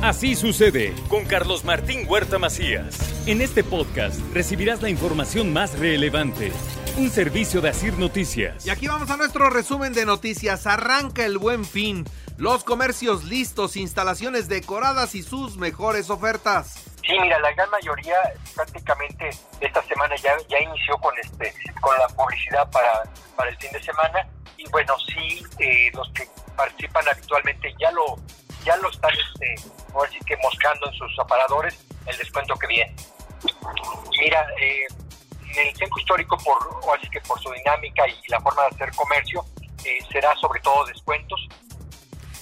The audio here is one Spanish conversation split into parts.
Así sucede con Carlos Martín Huerta Macías. En este podcast recibirás la información más relevante. Un servicio de Asir Noticias. Y aquí vamos a nuestro resumen de noticias. Arranca el buen fin. Los comercios listos, instalaciones decoradas y sus mejores ofertas. Sí, mira, la gran mayoría prácticamente esta semana ya, ya inició con este con la publicidad para, para el fin de semana y bueno, sí, eh, los que participan habitualmente ya lo ya lo están, este, así que moscando en sus aparadores el descuento que viene. Mira, eh, en el centro histórico, por, así que por su dinámica y la forma de hacer comercio, eh, será sobre todo descuentos.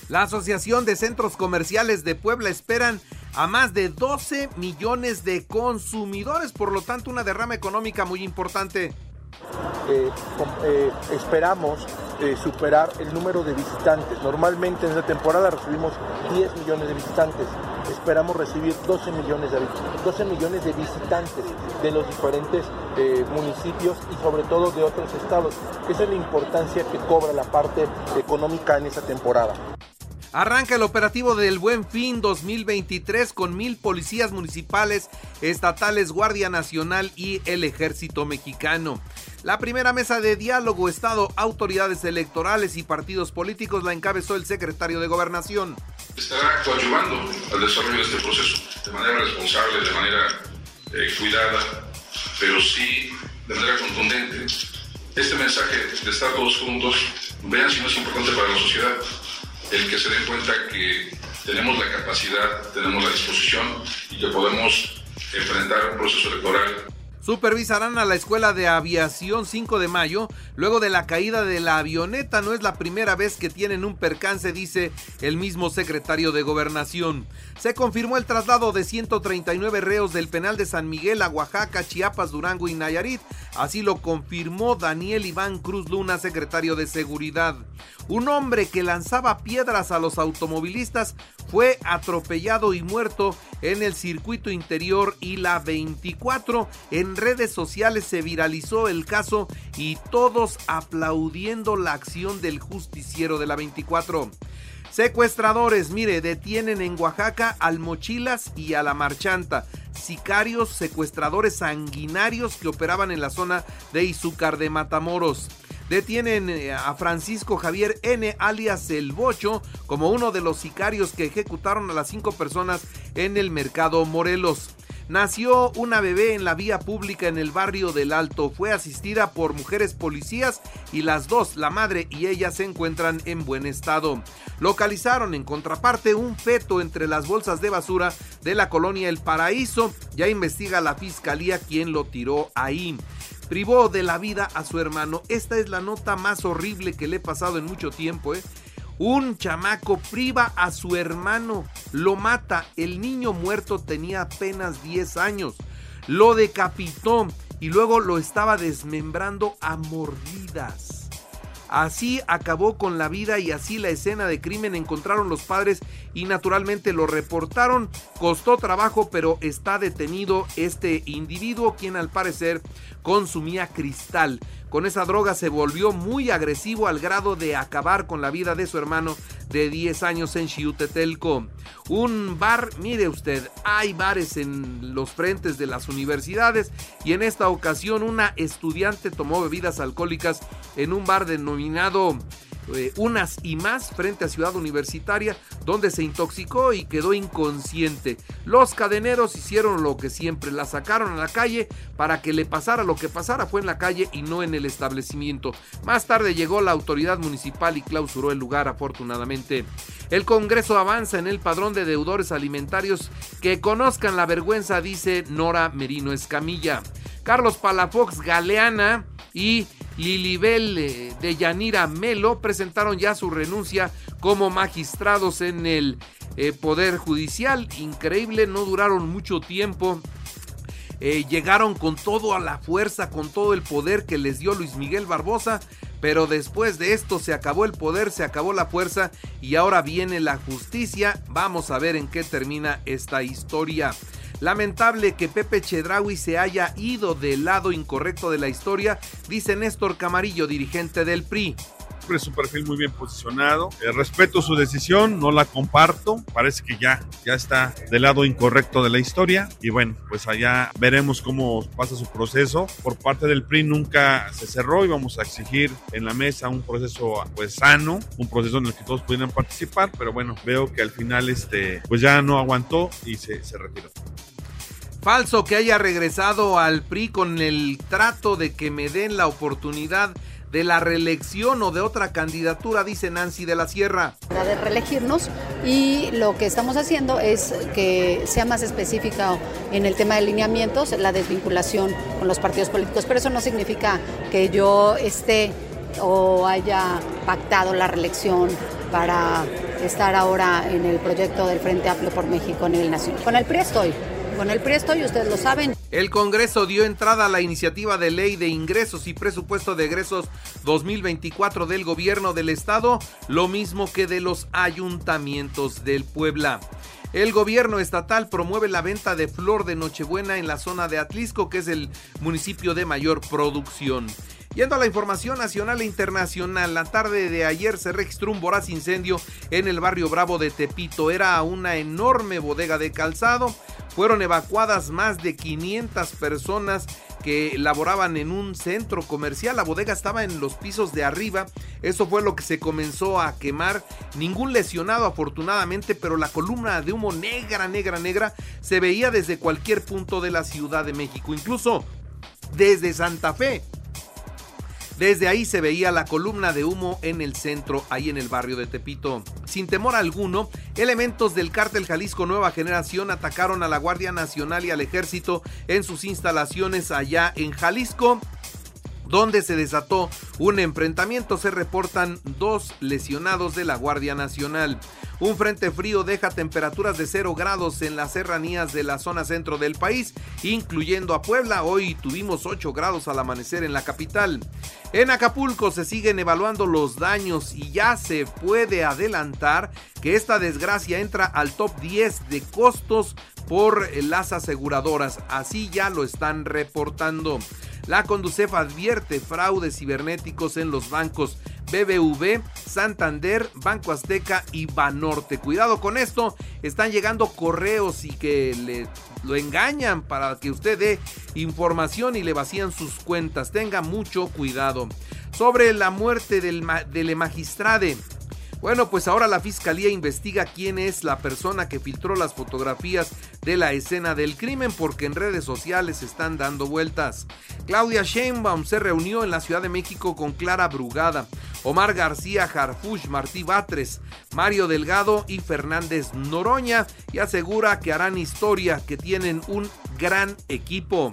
La Asociación de Centros Comerciales de Puebla esperan a más de 12 millones de consumidores, por lo tanto una derrama económica muy importante. Eh, eh, esperamos eh, superar el número de visitantes. Normalmente en la temporada recibimos 10 millones de visitantes. Esperamos recibir 12 millones de, 12 millones de visitantes de los diferentes municipios y sobre todo de otros estados. Esa es la importancia que cobra la parte económica en esa temporada. Arranca el operativo del Buen Fin 2023 con mil policías municipales, estatales, Guardia Nacional y el Ejército Mexicano. La primera mesa de diálogo Estado, autoridades electorales y partidos políticos la encabezó el secretario de Gobernación. Estará coadyuvando al desarrollo de este proceso de manera responsable, de manera eh, cuidada, pero sí de manera contundente. Este mensaje de estar todos juntos, vean si no es importante para la sociedad el que se den cuenta que tenemos la capacidad, tenemos la disposición y que podemos enfrentar un proceso electoral Supervisarán a la Escuela de Aviación 5 de mayo luego de la caída de la avioneta. No es la primera vez que tienen un percance, dice el mismo secretario de Gobernación. Se confirmó el traslado de 139 reos del penal de San Miguel a Oaxaca, Chiapas, Durango y Nayarit. Así lo confirmó Daniel Iván Cruz Luna, secretario de Seguridad. Un hombre que lanzaba piedras a los automovilistas fue atropellado y muerto en el circuito interior y la 24. En redes sociales se viralizó el caso y todos aplaudiendo la acción del justiciero de la 24. Secuestradores, mire, detienen en Oaxaca al Mochilas y a la Marchanta, sicarios secuestradores sanguinarios que operaban en la zona de Izúcar de Matamoros. Detienen eh, a Francisco Javier N. alias El Bocho como uno de los sicarios que ejecutaron a las cinco personas en el mercado Morelos. Nació una bebé en la vía pública en el barrio del Alto. Fue asistida por mujeres policías y las dos, la madre y ella, se encuentran en buen estado. Localizaron en contraparte un feto entre las bolsas de basura de la colonia El Paraíso. Ya investiga la fiscalía quien lo tiró ahí privó de la vida a su hermano. Esta es la nota más horrible que le he pasado en mucho tiempo. ¿eh? Un chamaco priva a su hermano, lo mata. El niño muerto tenía apenas 10 años. Lo decapitó y luego lo estaba desmembrando a mordidas. Así acabó con la vida y así la escena de crimen encontraron los padres y naturalmente lo reportaron. Costó trabajo, pero está detenido este individuo quien al parecer consumía cristal. Con esa droga se volvió muy agresivo al grado de acabar con la vida de su hermano de 10 años en Xiutetelco. Un bar, mire usted, hay bares en los frentes de las universidades y en esta ocasión una estudiante tomó bebidas alcohólicas en un bar denominado eh, unas y más frente a Ciudad Universitaria, donde se intoxicó y quedó inconsciente. Los cadeneros hicieron lo que siempre, la sacaron a la calle para que le pasara lo que pasara, fue en la calle y no en el establecimiento. Más tarde llegó la autoridad municipal y clausuró el lugar, afortunadamente. El Congreso avanza en el padrón de deudores alimentarios que conozcan la vergüenza, dice Nora Merino Escamilla. Carlos Palafox Galeana y Lilibel eh, de Yanira Melo presentaron ya su renuncia como magistrados en el eh, Poder Judicial. Increíble, no duraron mucho tiempo. Eh, llegaron con todo a la fuerza, con todo el poder que les dio Luis Miguel Barbosa. Pero después de esto se acabó el poder, se acabó la fuerza y ahora viene la justicia. Vamos a ver en qué termina esta historia. Lamentable que Pepe Chedraui se haya ido del lado incorrecto de la historia, dice Néstor Camarillo, dirigente del PRI. Es un perfil muy bien posicionado. Eh, respeto su decisión, no la comparto. Parece que ya, ya está del lado incorrecto de la historia. Y bueno, pues allá veremos cómo pasa su proceso. Por parte del PRI nunca se cerró y vamos a exigir en la mesa un proceso pues sano, un proceso en el que todos pudieran participar. Pero bueno, veo que al final este, pues ya no aguantó y se, se retiró. Falso que haya regresado al PRI con el trato de que me den la oportunidad de la reelección o de otra candidatura, dice Nancy de la Sierra. De reelegirnos y lo que estamos haciendo es que sea más específica en el tema de lineamientos, la desvinculación con los partidos políticos, pero eso no significa que yo esté o haya pactado la reelección para estar ahora en el proyecto del Frente Amplio por México a nivel nacional. Con el PRI estoy. Con el presto y ustedes lo saben. El Congreso dio entrada a la iniciativa de ley de ingresos y presupuesto de egresos 2024 del gobierno del estado, lo mismo que de los ayuntamientos del Puebla. El gobierno estatal promueve la venta de flor de Nochebuena en la zona de Atlisco, que es el municipio de mayor producción. Yendo a la información nacional e internacional, la tarde de ayer se registró un voraz incendio en el barrio Bravo de Tepito. Era una enorme bodega de calzado. Fueron evacuadas más de 500 personas que laboraban en un centro comercial. La bodega estaba en los pisos de arriba. Eso fue lo que se comenzó a quemar. Ningún lesionado afortunadamente, pero la columna de humo negra, negra, negra se veía desde cualquier punto de la Ciudad de México, incluso desde Santa Fe. Desde ahí se veía la columna de humo en el centro, ahí en el barrio de Tepito. Sin temor alguno, elementos del cártel Jalisco Nueva Generación atacaron a la Guardia Nacional y al Ejército en sus instalaciones allá en Jalisco donde se desató un enfrentamiento. Se reportan dos lesionados de la Guardia Nacional. Un frente frío deja temperaturas de 0 grados en las serranías de la zona centro del país, incluyendo a Puebla. Hoy tuvimos 8 grados al amanecer en la capital. En Acapulco se siguen evaluando los daños y ya se puede adelantar que esta desgracia entra al top 10 de costos por las aseguradoras. Así ya lo están reportando. La Conducef advierte fraudes cibernéticos en los bancos BBV, Santander, Banco Azteca y Banorte. Cuidado con esto, están llegando correos y que le lo engañan para que usted dé información y le vacían sus cuentas. Tenga mucho cuidado. Sobre la muerte del, del magistrade. Bueno, pues ahora la fiscalía investiga quién es la persona que filtró las fotografías de la escena del crimen porque en redes sociales están dando vueltas. Claudia Sheinbaum se reunió en la Ciudad de México con Clara Brugada, Omar García Harfush, Martí Batres, Mario Delgado y Fernández Noroña y asegura que harán historia, que tienen un gran equipo.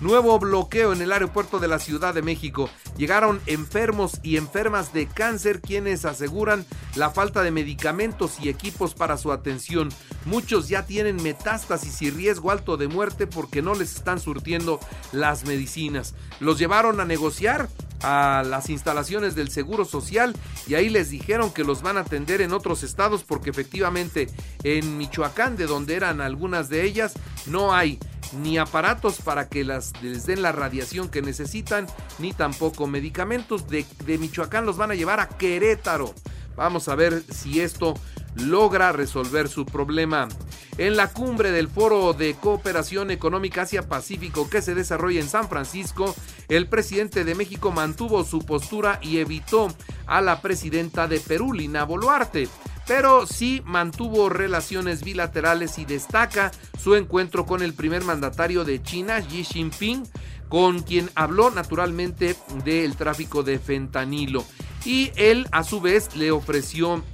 Nuevo bloqueo en el aeropuerto de la Ciudad de México. Llegaron enfermos y enfermas de cáncer quienes aseguran la falta de medicamentos y equipos para su atención. Muchos ya tienen metástasis y riesgo alto de muerte porque no les están surtiendo las medicinas. Los llevaron a negociar a las instalaciones del Seguro Social y ahí les dijeron que los van a atender en otros estados porque efectivamente en Michoacán, de donde eran algunas de ellas, no hay ni aparatos para que las, les den la radiación que necesitan, ni tampoco medicamentos. De, Michoacán los van a llevar a Querétaro. Vamos a ver si esto logra resolver su problema. En la cumbre del Foro de Cooperación Económica Asia-Pacífico que se desarrolla en San Francisco, el presidente de México mantuvo su postura y evitó a la presidenta de Perú, Lina Boluarte pero sí mantuvo relaciones bilaterales y destaca su encuentro con el primer mandatario de China, Xi Jinping, con quien habló naturalmente del tráfico de fentanilo. Y él a su vez le ofreció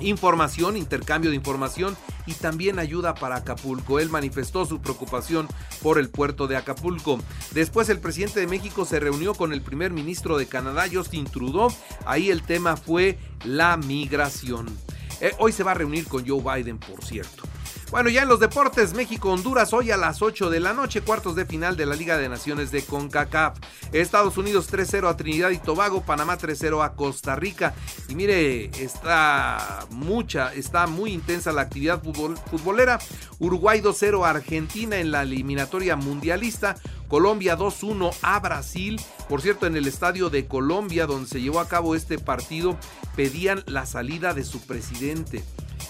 información, intercambio de información y también ayuda para Acapulco. Él manifestó su preocupación por el puerto de Acapulco. Después el presidente de México se reunió con el primer ministro de Canadá, Justin Trudeau. Ahí el tema fue la migración. Eh, hoy se va a reunir con Joe Biden, por cierto. Bueno, ya en los deportes, México-Honduras hoy a las 8 de la noche, cuartos de final de la Liga de Naciones de CONCACAF. Estados Unidos 3-0 a Trinidad y Tobago, Panamá 3-0 a Costa Rica. Y mire, está mucha, está muy intensa la actividad futbolera. Uruguay 2-0 a Argentina en la eliminatoria mundialista. Colombia 2-1 a Brasil. Por cierto, en el estadio de Colombia, donde se llevó a cabo este partido, pedían la salida de su presidente.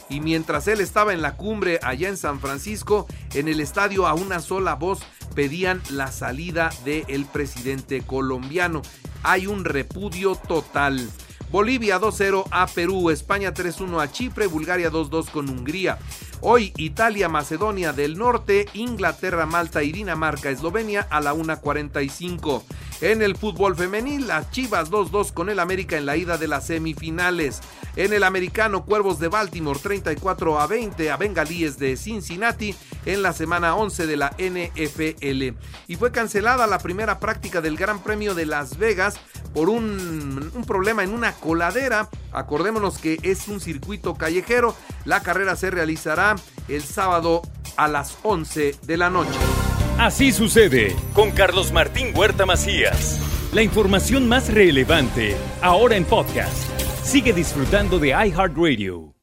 Y mientras él estaba en la cumbre allá en San Francisco, en el estadio a una sola voz pedían la salida del presidente colombiano. Hay un repudio total. Bolivia 2-0 a Perú, España 3-1 a Chipre, Bulgaria 2-2 con Hungría. Hoy Italia, Macedonia del Norte, Inglaterra, Malta y Dinamarca, Eslovenia a la 1.45. En el fútbol femenil, las Chivas 2-2 con el América en la ida de las semifinales. En el americano, Cuervos de Baltimore 34 a 20 a Bengalíes de Cincinnati en la semana 11 de la NFL. Y fue cancelada la primera práctica del Gran Premio de Las Vegas por un, un problema en una coladera. Acordémonos que es un circuito callejero. La carrera se realizará el sábado a las 11 de la noche. Así sucede con Carlos Martín Huerta Macías. La información más relevante ahora en podcast. Sigue disfrutando de iHeartRadio.